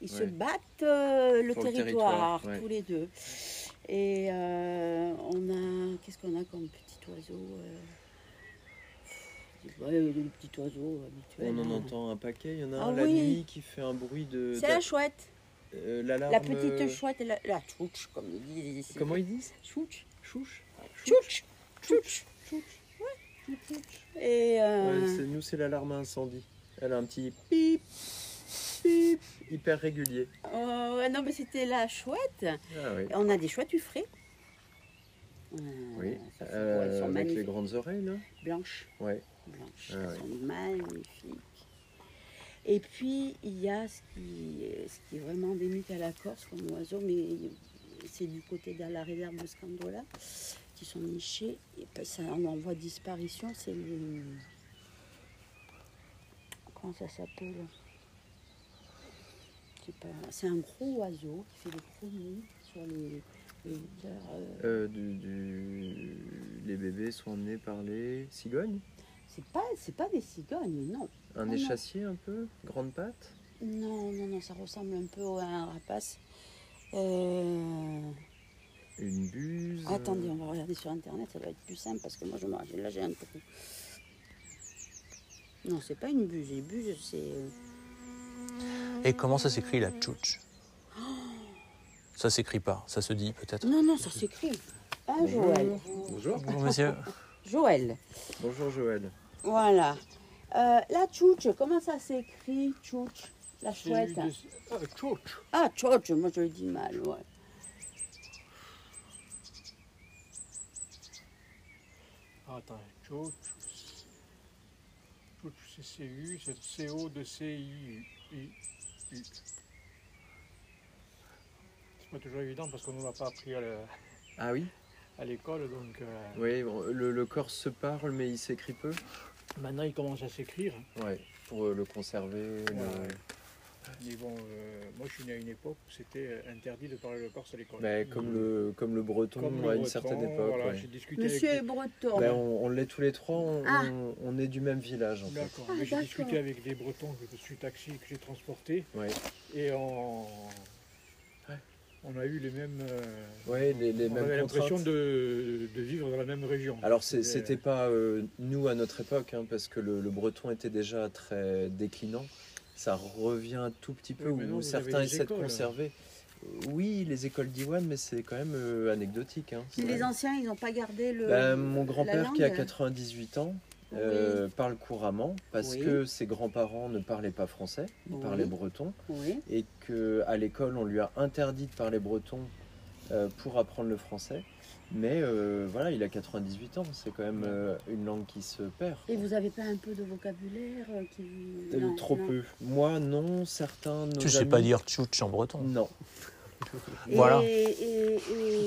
Ils se battent euh, le territoire, ouais. tous les deux. Et euh, on a. Qu'est-ce qu'on a comme petit oiseau euh, ouais, Le petit oiseau habituel. On en entend un paquet. Il y en a Ah un la oui. nuit qui fait un bruit de. C'est la chouette. euh, La petite chouette et la, la chouche, comme ils disent ici. Comment ils disent Chouche. Chouche Chouche. Chouche. Chouche. Ouais. Et euh, Ouais, Nous, c'est l'alarme incendie. Elle a un petit pip, hyper régulier. oh, ouais, non, mais c'était la chouette. Ah oui. On a des chouettes du frais. Euh, Oui, ça, Euh, elles sont avec les grandes oreilles, là Blanches. Ouais. blanches. Ah Elles ouais. sont magnifiques. Et puis, il y a ce qui, ce qui est vraiment endémique à la Corse comme oiseau, mais c'est du côté de la réserve de Scandola, qui sont nichés. Et puis ça, on en voit disparition, c'est le... Comment ça s'appelle? C'est un gros oiseau qui fait des gros nids sur les... les euh, Euh, du, du- Les bébés sont emmenés par les cigognes? C'est pas, c'est pas des cigognes, non. Un non. échassier un peu? Grande patte? Non, non, non, ça ressemble un peu à un rapace. Euh, Une buse Attendez, on va regarder sur internet, ça doit être plus simple parce que moi je me là j'ai un trou. Non, c'est pas une buse, les buses c'est. Et comment ça s'écrit la tchouch Ça s'écrit pas, ça se dit peut-être. Non, non, ça s'écrit. Hein, Joël Bonjour. Bonjour monsieur. Joël, Bonjour Joël. voilà. Euh, la tchouch, comment ça s'écrit, tchouch La chouette. Ah, tchouch. Ah, tchouch, moi je le dis mal, ouais. Ah, attends, tchouch. Tchouch, c'est C-U, c'est C-O de C-I-U. C'est pas toujours évident parce qu'on ne l'a pas appris à la- Ah oui? à l'école, donc euh, Oui, bon, le, le corse se parle, mais il s'écrit peu. maintenant il commence à s'écrire. Ouais, pour euh, le conserver. le- Mais bon, euh, moi je suis né à une époque où c'était euh, interdit de parler le corse à l'école. Ben, comme, le, comme le breton Comme à une breton, certaine époque. voilà, ouais. j'ai discuté Monsieur est breton. Ben, on, on l'est tous les trois, on, Ah. on- on est du même village en des... fait. D'accord, Ah, mais j'ai discuté avec des bretons que je suis taxi que j'ai transporté Ouais. et on... A eu les mêmes... euh, Ouais, les, les on mêmes avait l'impression de, de vivre dans la même région. Alors c'est- c'était pas euh, nous à notre époque, hein, parce que le, le breton était déjà très déclinant. Ça revient un tout petit peu, Oui, avez certains essaient de écoles. conserver. Oui, les écoles d'Iwan, mais c'est quand même euh, anecdotique. hein. Les anciens, ils n'ont pas gardé le. Ben, mon la grand-père qui a langue. 98 ans euh, parle couramment parce Oui. que ses grands-parents ne parlaient pas français, ils Oui. parlaient breton Oui. et que à l'école on lui a interdit de parler breton euh, pour apprendre le français. Mais euh, voilà, il a 98 ans, c'est quand même euh, une langue qui se perd. Et vous avez pas un peu de vocabulaire euh, qui. Euh, non, trop non. peu. Moi, non. Certains. Nos Tu sais amis- pas dire tchouch en breton. Non. Et, Voilà. et, et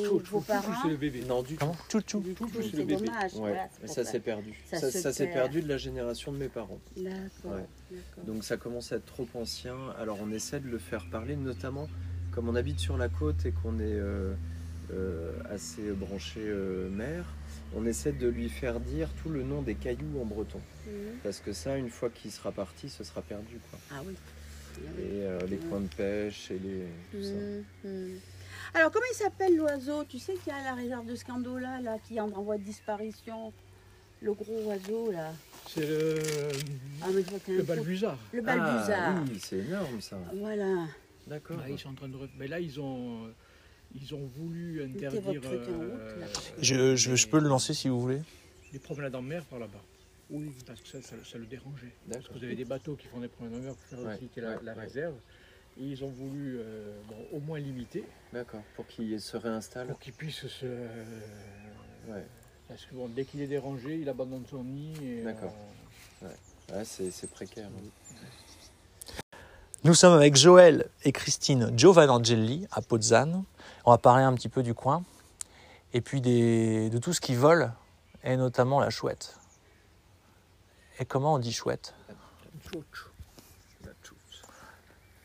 Tchouch, vos tchouch, parents. c'est le bébé. Non, du tout. Tchou c'est le bébé. dommage. Ouais, voilà, ça s'est perdu. Ça Ça, se s'est perd. perdu de la génération de mes parents. D'accord. Ouais. Donc ça commence à être trop ancien. Alors on essaie de le faire parler, notamment comme on habite sur la côte et qu'on est euh, assez branché euh, mer, on essaie de lui faire dire tout le nom des cailloux en breton. Mhm. Parce que ça, une fois qu'il sera parti, ce sera perdu. Quoi. Ah oui. Et euh, les coins de pêche et les... tout ça. Mhm. Alors, comment il s'appelle l'oiseau? Tu sais qu'il y a la réserve de Scandola là, qui est en voie de disparition. Le gros oiseau là. C'est le, Ah, mais le balbuzard. Le balbuzard. Ah, oui, c'est énorme ça. Voilà. D'accord. Ils sont en train de... Mais là, ils ont, ils ont voulu interdire euh, là. Je, je, je peux le lancer si vous voulez. les promenades en mer par là-bas. Oui. Parce que ça, ça, ça le dérangeait. Parce que vous avez des bateaux qui font des promenades en mer pour faire visiter la, ouais, la ouais. réserve. Et ils ont voulu euh, bon, au moins limiter D'accord. Pour qu'il se réinstalle. pour qu'ils puissent se... Ouais. Parce que bon, dès qu'il est dérangé, il abandonne son nid. D'accord. euh, Ouais, c'est c'est précaire. hein. Nous sommes avec Joël et Christine Giovanangeli à Pozzane. On va parler un petit peu du coin et puis des, de tout ce qui vole et notamment la chouette. Et comment on dit chouette?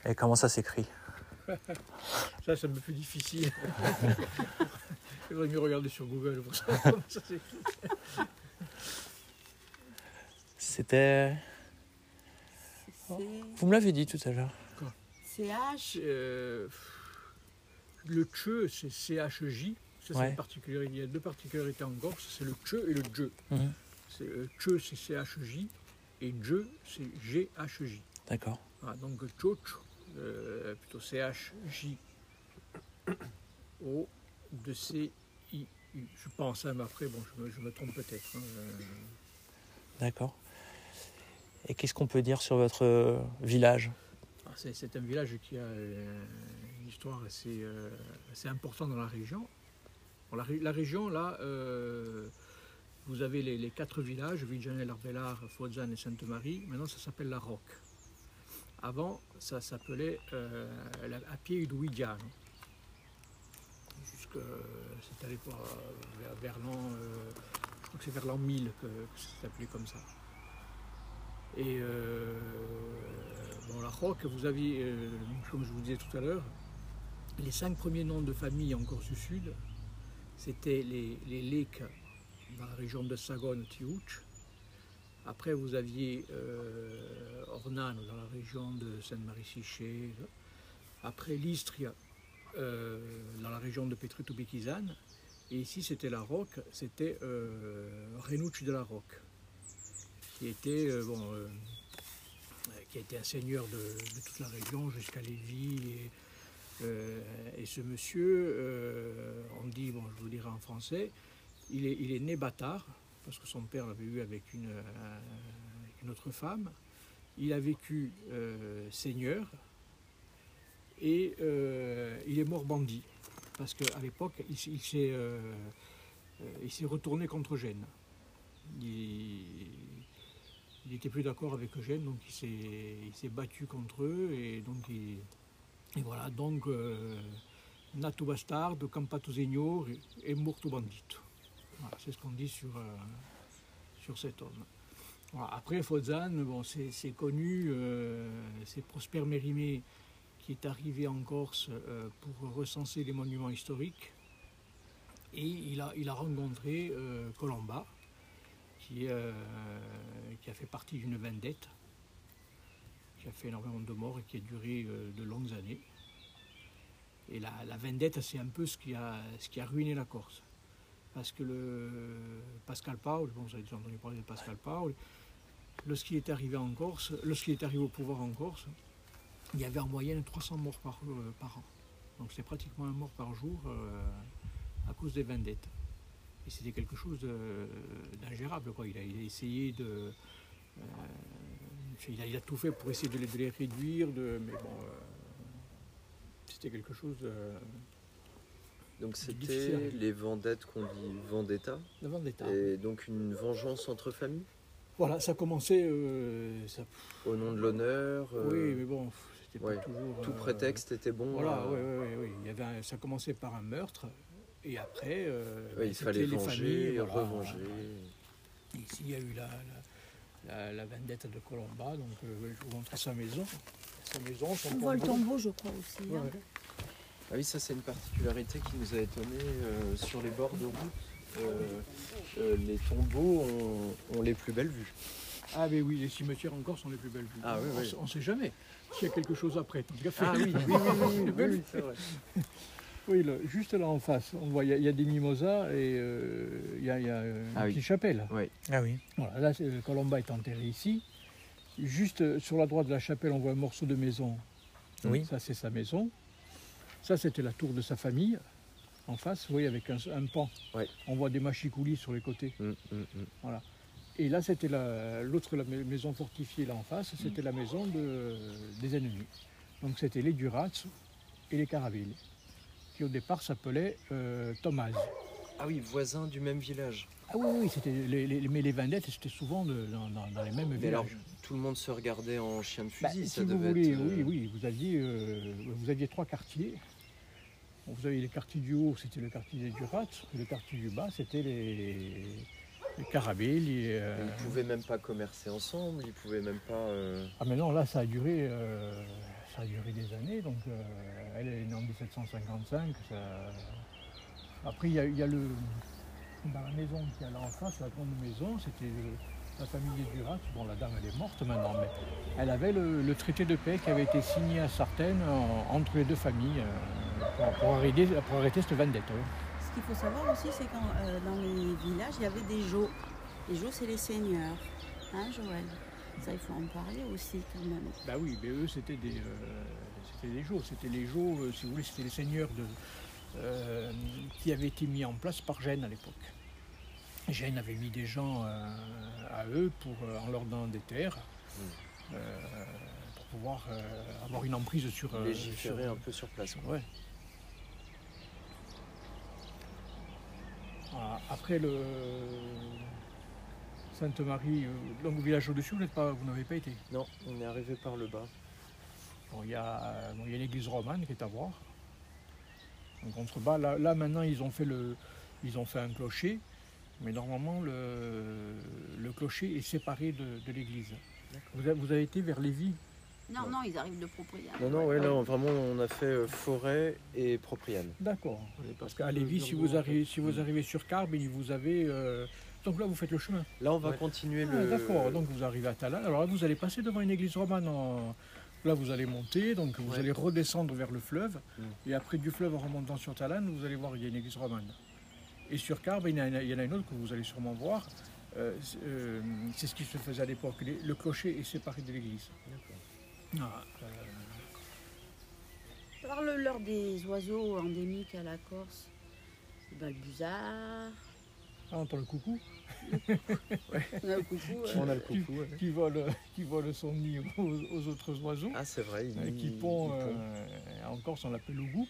Et comment ça s'écrit? Ça, c'est un peu plus difficile. Il vaut mieux regarder sur Google pour savoir comment ça s'écrit. C'était. Vous me l'avez dit tout à l'heure. CH. Euh, le tche, c'est CHJ. Ça, c'est Ouais. une particularité. Il y a deux particularités en Corse, c'est le tche et le dje. Mhm. C'est, euh, tche, c'est CHJ, et dje, c'est GHJ. D'accord. Voilà, donc tchoch, euh, plutôt CHJ, O, de C, I, U. Je pense, hein, mais après, bon, je me, je me trompe peut-être. hein, euh. D'accord. Et qu'est-ce qu'on peut dire sur votre euh, village? Alors, C'est, c'est un village qui a euh, une histoire assez, euh, importante dans la région. La, ré- la région, là, euh, vous avez les, quatre villages, Viljanel, Arbelard, Fozzane et Sainte-Marie. Maintenant, ça s'appelle la Roque. Avant, ça s'appelait euh, à pied Luigiano. Jusque, c'est euh, vers, vers l'an, je crois que c'est vers l'an 1000 que, ça s'appelait comme ça. Et bon, la Roque, vous aviez, comme je vous disais tout à l'heure, les cinq premiers noms de famille en Corse du Sud, c'était les, les dans la région de Sagone, Tiouch. Après, vous aviez euh, dans la région de Sainte-Marie-Siché. Après, l'Istria euh, dans la région de Petruto-Béquizane. Et ici, c'était la Roque, c'était euh, de la Roque, qui était, euh, euh, un seigneur de, toute la région jusqu'à Lévis. Euh, et ce monsieur, euh, on dit, bon, je vous dirai en français, il est, né bâtard, parce que son père l'avait eu avec une, euh, autre femme. Il a vécu seigneur et il est mort bandit, parce qu'à l'époque, il, s'est retourné contre Gênes. Il n'était plus d'accord avec Eugène, donc il s'est battu contre eux, et donc il, et voilà, donc euh, nato bastardo, campato signor et morto bandito. Voilà, c'est ce qu'on dit sur, euh, sur cet homme. Après Fozzane, bon, c'est connu, euh, c'est Prosper Mérimée qui est arrivé en Corse euh, pour recenser les monuments historiques. Et il a, il a rencontré Colomba, qui, qui a fait partie d'une vendette, qui a fait énormément de morts et qui a duré euh, de longues années. Et la, la vendette, c'est un peu ce qui, a, ce qui a ruiné la Corse. Parce que le Pascal Paul, bon, vous avez déjà entendu parler de Pascal Paul, lorsqu'il est arrivé en Corse, lorsqu'il est arrivé au pouvoir en Corse, il y avait en moyenne 300 morts par, euh, par an. Donc c'est pratiquement un mort par jour euh, à cause des vendettes. Et c'était quelque chose d'ingérable. Il, a, il a essayé de. euh, il, a, il a tout fait pour essayer de les, de les réduire, de, mais bon. euh, c'était quelque chose de. Donc c'était les vendettes qu'on dit vendetta, de vendetta. et donc une vengeance entre familles? Voilà, ça commençait. euh, ça- au nom de l'honneur. euh, oui, mais bon, c'était ouais, pas toujours. Tout euh, prétexte était bon. Voilà, oui, oui, oui. Il y avait un- ça commençait par un meurtre, et après. euh, ouais, il fallait les venger, familles, voilà. revenger. Ici, il y a eu la, la, la, la vendetta de Colomba, donc euh, je vous montre sa maison. Sa maison, son On voit le tombeau. je crois aussi. Ouais, hein. Ah oui, ça c'est une particularité qui nous a étonné sur les bords de route. euh, euh, les tombeaux ont, ont les plus belles vues. Ah, mais oui, les cimetières encore sont les plus belles vues. Ah, oui, on oui. ne sait jamais s'il y a quelque chose après. tant qu'à faire. Ah oui, oui, oui, oui, oui, oui, c'est vrai. Oui, là, juste là en face, on voit, il y, a- il y a des mimosas et euh, il y a, il y a, euh, une Ah oui. petite chapelle. Ah oui. Voilà, là, c'est- Colomba est enterré ici. Juste euh, sur la droite de la chapelle, on voit un morceau de maison. Oui. Ça, c'est sa maison. Ça, c'était la tour de sa famille. En face, vous voyez, avec un, un pan. On voit des machicoulis sur les côtés. Hum, hum, hum. Et là, c'était la- l'autre la ma- maison fortifiée, là en face, c'était la maison de- des ennemis. Donc, c'était les Durazzo et les Caravilles, qui au départ s'appelaient euh, Tomaz. Ah oui, voisins du même village. Ah oui, oui, c'était les, les- mais les vendettes, c'était souvent de- dans, dans- dans les mêmes Mais villages. alors, tout le monde se regardait en chien de Bah, fusil, si ça vous devait voulez, être, euh, oui, oui, vous aviez, euh, vous aviez trois quartiers. Vous aviez les quartiers du haut, c'était le quartier des Durat, et le quartier du bas, c'était les, les euh, Ils pouvaient même pas commercer ensemble, ils pouvaient même pas. euh, Ah mais non, là ça a duré, ça a duré des années, donc euh, elle est née en 1755. ça- Après il y, a- y a le, dans la maison qui est là la grande maison, c'était la famille des Durac, bon la dame elle est morte maintenant, mais elle avait le, traité de paix qui avait été signé à Sartène en- entre les deux familles euh, pour, arrêter, pour arrêter cette vendette. Ce qu'il faut savoir aussi, c'est que dans les villages, il y avait des geaux. Les geaux, c'est les seigneurs. Hein, Joël? Ça, il faut en parler aussi quand même. Bah oui, mais eux c'était des, euh, c'était des. C'était les geaux, euh, si vous voulez, c'était les seigneurs de, euh, qui avaient été mis en place par Gênes à l'époque. Gênes avait mis des gens euh, à eux pour, euh, en leur donnant des terres euh, pour pouvoir euh, avoir une emprise sur. euh, Légiférer sur- un peu sur place. Ouais. Voilà. Après le Sainte-Marie, euh, donc au village au-dessus, vous n'êtes pas, vous n'avez pas été. Non, on est arrivé par le bas. Bon, il y a, euh, bon, il y a l'église romane qui est à voir. Donc on se bat. Là, là, maintenant ils ont fait le, ils ont fait un clocher, mais normalement le, le clocher est séparé de, de l'église. Vous avez, vous avez été vers Lévis Non, Non. non, ils arrivent de propriétaire. Non, non, ouais, là, on- vraiment, on a fait euh, forêt et propriane. D'accord. Parce qu'à Lévis, si vous en fait. arrivez, si vous Mm. arrivez sur Carbes, vous avez. euh, Donc là, vous faites le chemin. Là, on va Ouais. continuer Ah, le. D'accord, donc vous arrivez à Talanne. Alors là, vous allez passer devant une église romane. en- Là, vous allez monter, donc vous Ouais. allez redescendre vers le fleuve. Mm. Et après du fleuve, en remontant sur Talanne, vous allez voir il y a une église romane. Et sur Carbes, il y en a, il y en a une autre que vous allez sûrement voir. Euh, c'est euh, c'est ce qui se faisait à l'époque. Le clocher est séparé de l'église. Ah, euh, Parle-leur des oiseaux endémiques à la Corse. Le balbuzard. Ah, on entend le coucou On a le coucou. euh, On a le coucou. ouais. qui vole, qui vole son nid aux, aux autres oiseaux. Ah, c'est vrai, il, Euh, qui pond, il pond. euh, en Corse on l'appelle le. Bon,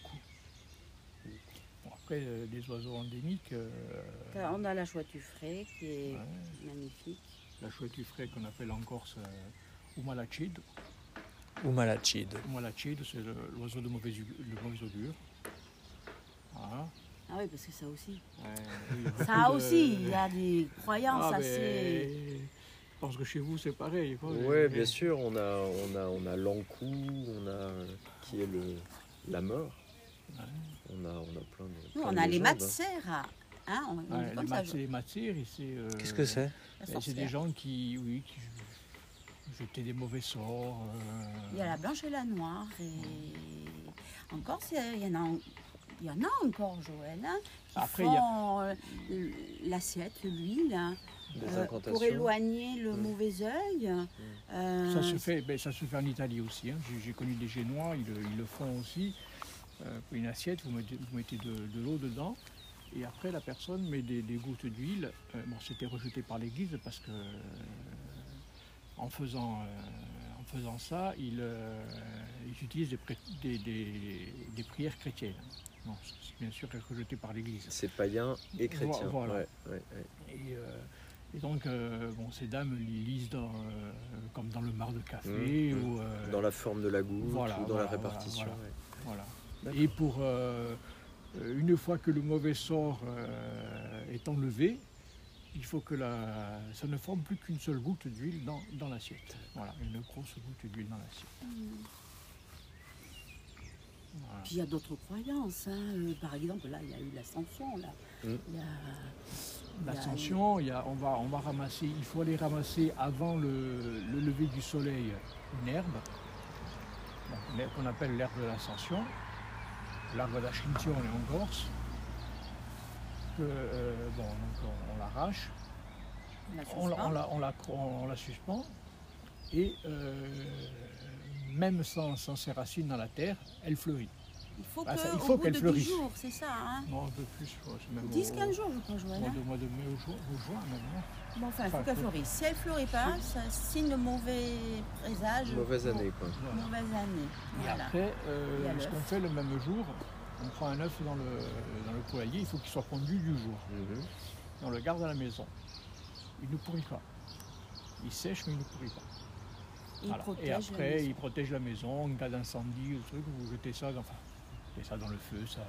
après, euh, des oiseaux endémiques, euh, On a la chouette du frais qui est ouais, magnifique. la chouette du frais qu'on appelle en Corse euh, Umalachide. Ou Malachide. Umalachide, c'est l'oiseau de mauvaise, de mauvaise augure. Voilà. Ah oui, parce que ça aussi. Ouais, Ça aussi, il y a des croyances Ah, assez. mais Je pense que chez vous c'est pareil. Ouais, bien sûr, on a, on a, on a l'encou, on a qui est le la mort. Ouais. On a, on a plein de. Nous, plein on de a les légendes, matsera. Hein, on, on Ouais, les ça. les matsires, c'est. euh, Qu'est-ce que c'est? Ben, C'est des gens qui, oui, qui jetaient des mauvais sorts. euh, Il y a la blanche et la noire. Et encore, il y en a, il y en a encore, Joël, hein, qui Après, a- font euh, l'assiette, l'huile, hein, euh, pour éloigner le Mm. mauvais œil. Euh, Ça se fait, ben, ça se fait en Italie aussi. hein. J'ai- J'ai connu des Génois, ils, le- ils le font aussi. Euh, pour une assiette, vous mettez, vous mettez de, de l'eau dedans. Et après, la personne met des, des gouttes d'huile. Euh, bon, c'était rejeté par l'Église parce que, euh, en, faisant, euh, faisant ça, ils, euh, ils utilisent des, pré- des- des- des prières chrétiennes. Bon, c'est bien sûr rejeté par l'Église. C'est païen et chrétien. Voilà. Ouais, ouais, ouais. Et, euh, et donc, euh, bon, ces dames les lisent dans, comme dans le mar de café Mmh, ou euh, Dans la forme de la goutte Voilà, ou dans voilà, la répartition. voilà. Et pour une fois que le mauvais sort est enlevé, il faut que la, ça ne forme plus qu'une seule goutte d'huile dans, dans l'assiette. Voilà, une grosse goutte d'huile dans l'assiette. Voilà. Puis il y a d'autres croyances. hein. Euh, Par exemple, là, il y a eu l'ascension. Là. A- L'ascension, il y a- on, va, on va ramasser, il faut aller ramasser avant le, le lever du soleil une herbe, donc, une herbe qu'on appelle l'herbe de l'ascension, l'arbre d'Ascension en Corse. Que, euh, bon, donc on, on l'arrache, la on, la- suspend. on la, on la- on- on la suspend, et euh, même sans, sans ses racines dans la terre, elle fleurit. Il faut Ah, que, ça, il au faut bout qu'elle de 10 fleurisse. jours, c'est ça. Hein? Non, un peu plus, je crois, c'est même 10-15 au- jours, je crois, au Joël. mois hein. de, mois de mai au juin, au juin maintenant. Bon, enfin, il faut qu'elle fleurisse. Si elle ne fleurit pas, c'est signe de mauvais présage. Mauvaise année, quoi. Voilà. Mauvaise année. Et après, euh, ce qu'on fait le même jour, on prend un œuf dans le, dans le il faut qu'il soit pondu du jour. Mhm. Et on le garde à la maison. Il ne pourrit pas. Il sèche, mais il ne pourrit pas. Il Voilà. protège Et la après, maison. il protège la maison en cas d'incendie ou truc, vous jetez ça, dans- enfin, ça dans le feu, ça.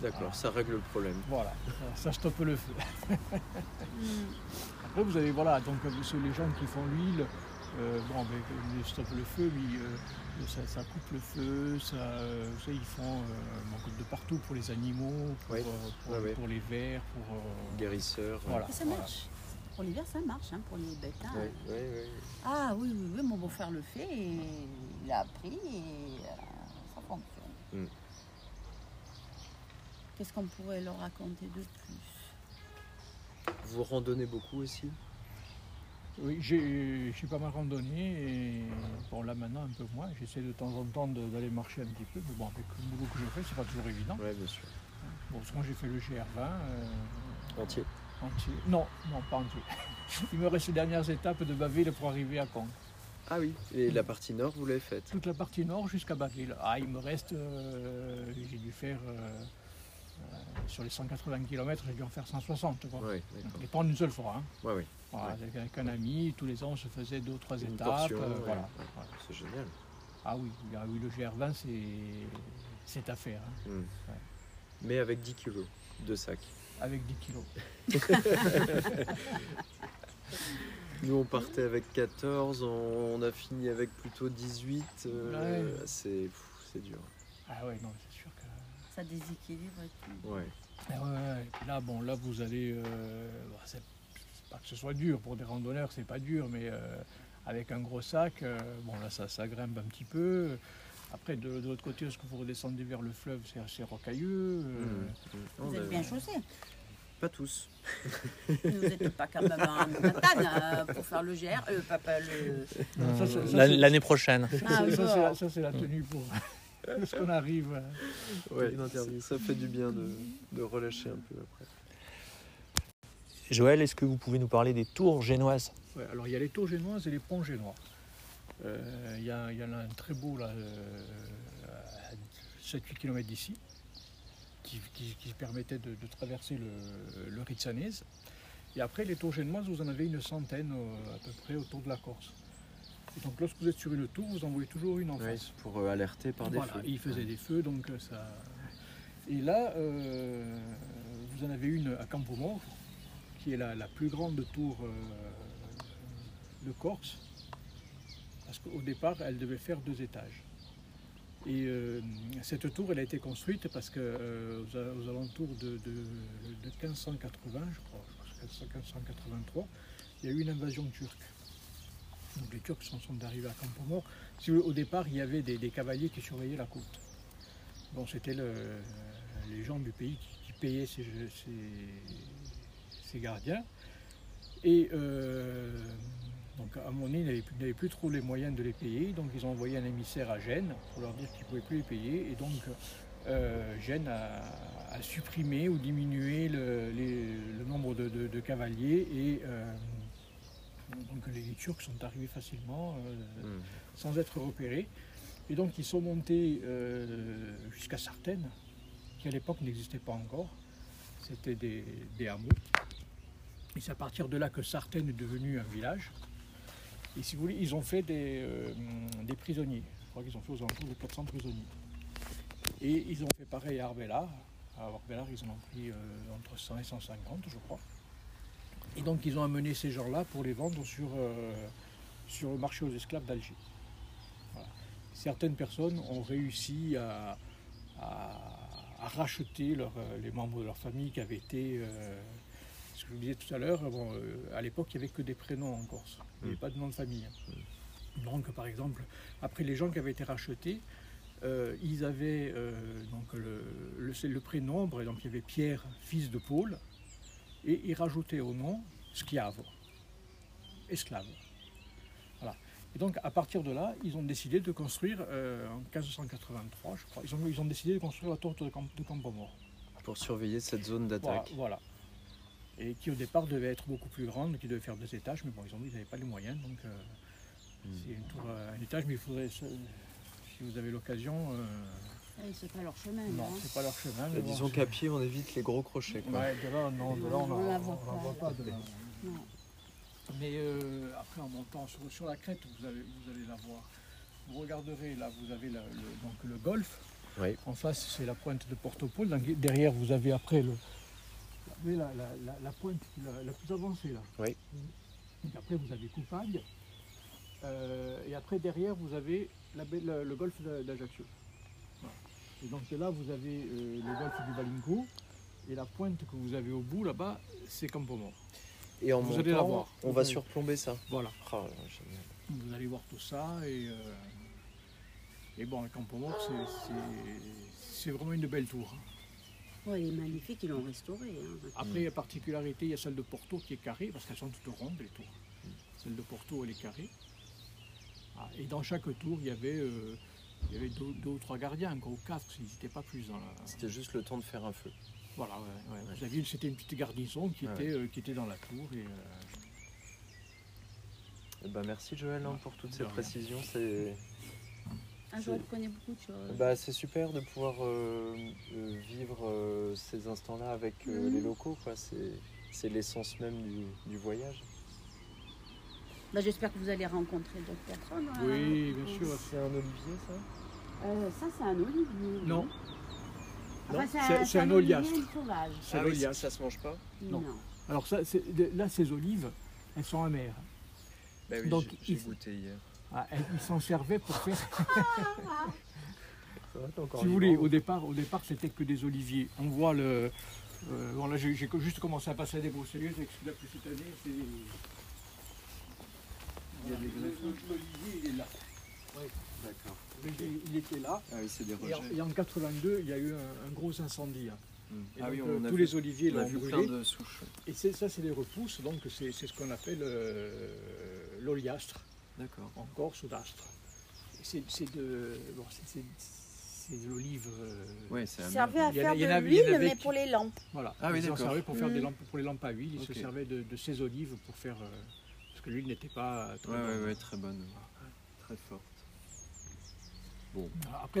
D'accord, ça règle le problème. Voilà, ça, stoppe le feu. Après, vous avez, voilà, donc euh, c'est les gens qui font l'huile, euh, bon, ben, ils stoppent le feu, mais euh, ça, ça coupe le feu, ça, euh, vous savez, ils font euh, de partout pour les animaux, pour, Oui. euh, pour, Ouais, ouais. pour les vers, pour. euh, Guérisseur. Voilà. Et ça voilà. marche. pour l'hiver, ça marche, hein, pour les bêtes. hein. Ouais, ouais, ouais. Ah oui, oui, oui, mon beau-frère le fait et il a appris et euh, ça fonctionne. Mm. Qu'est-ce qu'on pourrait leur raconter de plus? Vous randonnez beaucoup aussi? Oui, j'ai j'ai pas mal randonné et bon là maintenant un peu moins. J'essaie de temps en temps d'aller marcher un petit peu, mais bon avec le boulot que je fais, c'est pas toujours évident. Ouais, bien sûr. Bon, souvent j'ai fait le GR20 euh, Entier. entier. Non, non pas entier. Il me reste les dernières étapes de Baville pour arriver à Caen. Ah oui. Et la partie nord, vous l'avez faite? Toute la partie nord jusqu'à Baville. Ah, il me reste, euh, j'ai dû faire euh, euh, sur les 180 km, j'ai dû en faire 160. Quoi. D'accord. Et pas en une seule fois. hein. Ouais, ouais. Voilà, Ouais. avec, avec un ami, tous les ans on se faisait deux ou trois Une étapes. portion, euh, ouais, voilà. ouais. Voilà. C'est génial. Ah oui, ah oui, le GR20 c'est c'est à faire, hein, Mm. Mais avec 10 kilos de sac. avec 10 kilos. Nous, on partait avec 14, on, on a fini avec plutôt 18. euh, Ouais. C'est dur. Ah ouais, non, c'est sûr que. Ça déséquilibre tout. Ouais. Ah ouais, ouais. Et puis là, bon, là vous allez. euh, c'est pas que ce soit dur pour des randonneurs, c'est pas dur, mais euh, avec un gros sac, euh, bon là ça, ça grimpe un petit peu. Après, de, de l'autre côté, lorsque vous redescendez vers le fleuve, c'est assez rocailleux. euh, Mm. Mm. Vous On êtes bien chaussés. Pas tous. Vous n'êtes pas quand même en euh, pour faire le GR. Euh, pas, pas le... L'année prochaine. Ah, ça, c'est la, bon. ça, c'est la tenue pour lorsqu'on arrive. euh, Ouais, ça fait du bien de, de relâcher un peu après. Joël, est-ce que vous pouvez nous parler des tours génoises Ouais, alors il y a les tours génoises et les ponts génois. Euh, Il y, a- il y en a un très beau là, euh, à 7-8 km d'ici, qui, qui- qui permettait de, de traverser le, le. Et après les tours génoises, vous en avez une centaine euh, à peu près autour de la Corse. Et donc lorsque vous êtes sur une tour, vous en voyez toujours une en Ouais, face. pour euh, alerter par des Voilà, feux. il faisait des feux, donc ça. Et là, euh, vous en avez une à Campomor, qui est la, plus grande tour euh, de Corse, parce qu'au départ, elle devait faire deux étages. Et euh, cette tour, elle a été construite parce que euh, aux, alentours de, de- de 1580, je crois, je crois que c'est 1583, il y a eu une invasion turque. Donc les Turcs sont, arrivés à Campomor. Si au départ, il y avait des, cavaliers qui surveillaient la côte. Bon, c'était le- les gens du pays qui, payaient ces- gardiens. Et euh, donc, à moment donné, ils n'avaient plus, trop les moyens de les payer. Donc, ils ont envoyé un émissaire à Gênes pour leur dire qu'ils ne pouvaient plus les payer. Et donc, euh, Gênes a, a supprimé ou diminué le, les- le nombre de, de- de cavaliers. Et euh, donc, les Turcs sont arrivés facilement. euh, Mm. sans être repérés. Et donc ils sont montés jusqu'à Sartène, qui à l'époque n'existait pas encore. C'était des, des hameaux. Et c'est à partir de là que Sartène est devenu un village. Et si vous voulez, ils ont fait des, euh, prisonniers. Je crois qu'ils ont fait aux alentours de 400 prisonniers. Et ils ont fait pareil à Arbella. À Arbella, ils en ont pris euh, entre 100 et 150, je crois. Et donc ils ont amené ces gens-là pour les vendre sur, euh, sur le marché aux esclaves d'Alger. Certaines personnes ont réussi à, à- racheter les membres de leur famille qui avaient été. Ce que je vous disais tout à l'heure, bon, euh, à l'époque, il n'y avait que des prénoms en Corse. Il n'y avait Mm. pas de nom de famille. Donc, par exemple, après les gens qui avaient été rachetés, euh, ils avaient euh, donc le, le, c'est le prénom, par exemple, il y avait Pierre, fils de Paul, et ils rajoutaient au nom Schiave, esclave. Voilà. Et donc, à partir de là, ils ont décidé de construire, euh, en 1583, je crois, ils ont, ils ont décidé de construire la tour de, Camp, de Campomor. Pour surveiller cette zone Voilà, d'attaque. voilà. Et qui au départ devait être beaucoup plus grande, qui devait faire deux étages, mais bon, ils ont dit qu'ils n'avaient pas les moyens, donc euh, Mm. c'est une tour à un étage, mais il faudrait, se- si vous avez l'occasion, euh, Eh, c'est pas leur chemin. non, hein. c'est pas leur chemin. mais disons qu'à pied, on évite les gros crochets. Quoi. Ouais, de là, non, de là, on la voit pas, voit là. pas. de là. Non. Mais euh, après, en montant sur, sur la crête, vous, avez, vous allez la voir. Vous regarderez, là, vous avez la- le, donc le golfe. Oui. En face, c'est la pointe de Portopole. Derrière, vous avez après le, vous avez la, la- la- la pointe la, plus avancée. Là. Oui. Donc, après, vous avez Coupagne. Euh, et après, derrière, vous avez le, le golfe d'A- d'Ajaccio. Voilà. Et donc, là, vous avez euh, le golfe du Balinco. Et la pointe que vous avez au bout, là-bas, c'est Campomor. Et en Vous montant, allez la voir. on Vous va surplomber ça. Voilà. Génial. Vous allez voir tout ça et, euh, et bon, le Campo Mort, c'est- vraiment une belle tour. Ouais, il est magnifique, ils l'ont restauré. hein. Après, la particularité, il y a celle de Porto qui est carrée, parce qu'elles sont toutes rondes, les tours. Celle de Porto, elle est carrée. Ah, et dans chaque tour, il y avait, euh, il y avait deux, deux ou trois gardiens, ou quatre, s'ils n'étaient pas plus dans la... C'était juste le temps de faire un feu. Voilà, ouais, ouais. Ouais. Vous aviez, c'était une petite garnison qui, Ouais, était, euh, qui était dans la tour. Et, euh, Eh ben, merci Joël hein, pour toutes ces rien. précisions. C'est Je connais beaucoup de choses. bah, c'est super de pouvoir euh, euh, vivre euh, ces instants-là avec euh, Mhm. les locaux. quoi. C'est c'est l'essence même du, du voyage. Bah, J'espère que vous allez rencontrer d'autres personnes. hein. Oui, bien sûr. C'est un olivier ça? Euh, ça, c'est un olivier. Non. Enfin, c'est c'est- un, c'est un olivier oliastre. sauvage. C'est Ah oui, ça, ça se mange pas? Non. Non. Alors ça, c'est- là, ces olives, elles sont amères. Bah oui, Donc, j'ai- goûté hier. Ah, ils s'en servaient pour faire. Si vous voulez, au départ, au départ, c'était que des oliviers. On voit le. euh, bon, là, j'ai juste commencé à passer à des broussailleuses celui-là que cette année, c'est. Il y a des Voilà, greffes. le- L'olivier, il est là. D'accord. L'olivier, Il était là. Ah oui, c'est des Et en, et en 82, il y a eu un, un gros incendie. hein. Mm. Et Ah donc, oui, euh, on a tous vu, les oliviers l'ont vu brûlé. plein de souches. Et ça, c'est les repousses, donc c'est c'est ce qu'on appelle euh, l'oliastre, D'accord. en Corse ou d'astre. C'est de, bon, de l'olive. euh, Ouais, c'est Il servait à en faire il y en de en l'huile, mais pour les lampes. Voilà. Ah oui, ils s'en d'accord. servaient pour faire des Mm. lampes, pour les lampes à huile. Ils se servaient de, de ces olives pour faire, euh, parce que l'huile n'était pas très Ouais, ouais, bonne. ouais, très bonne. Très forte. Bon. Après,